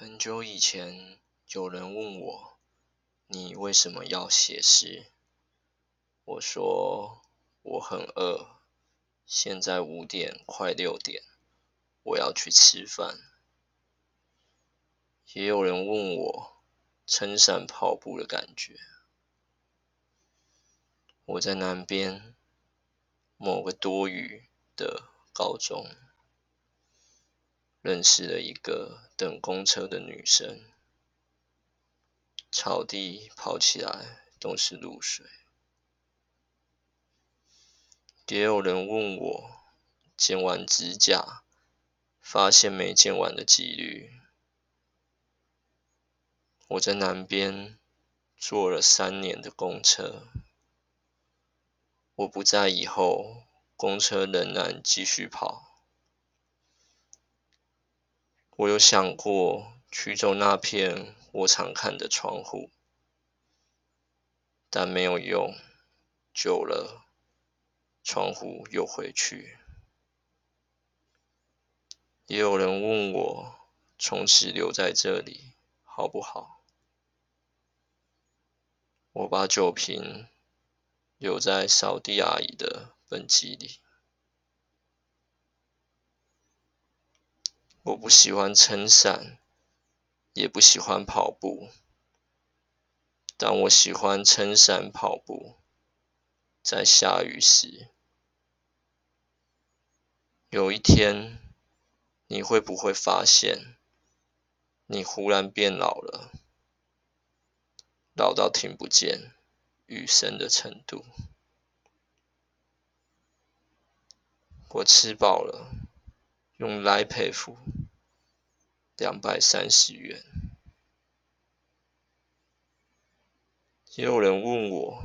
很久以前，有人问我：“你为什么要写诗？”我说：“我很饿，现在五点快六点，我要去吃饭。”也有人问我撑伞跑步的感觉。我在南边某个多雨的高中。认识了一个等公车的女生，草地跑起来都是露水。也有人问我剪完指甲，发现没剪完的几率。我在南边坐了三年的公车，我不在以后，公车仍然继续跑。我有想过取走那片我常看的窗户，但没有用。久了，窗户又回去。也有人问我，从此留在这里好不好？我把酒瓶留在扫地阿姨的本机里。我不喜欢撑伞，也不喜欢跑步，但我喜欢撑伞跑步。在下雨时，有一天，你会不会发现，你忽然变老了，老到听不见雨声的程度？我吃饱了。用来赔付两百三十元。也有人问我，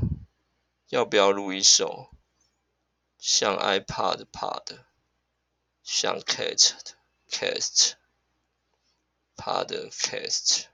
要不要录一首像 iPad Pad，像 Cat 的 Cast 爬的 Cast。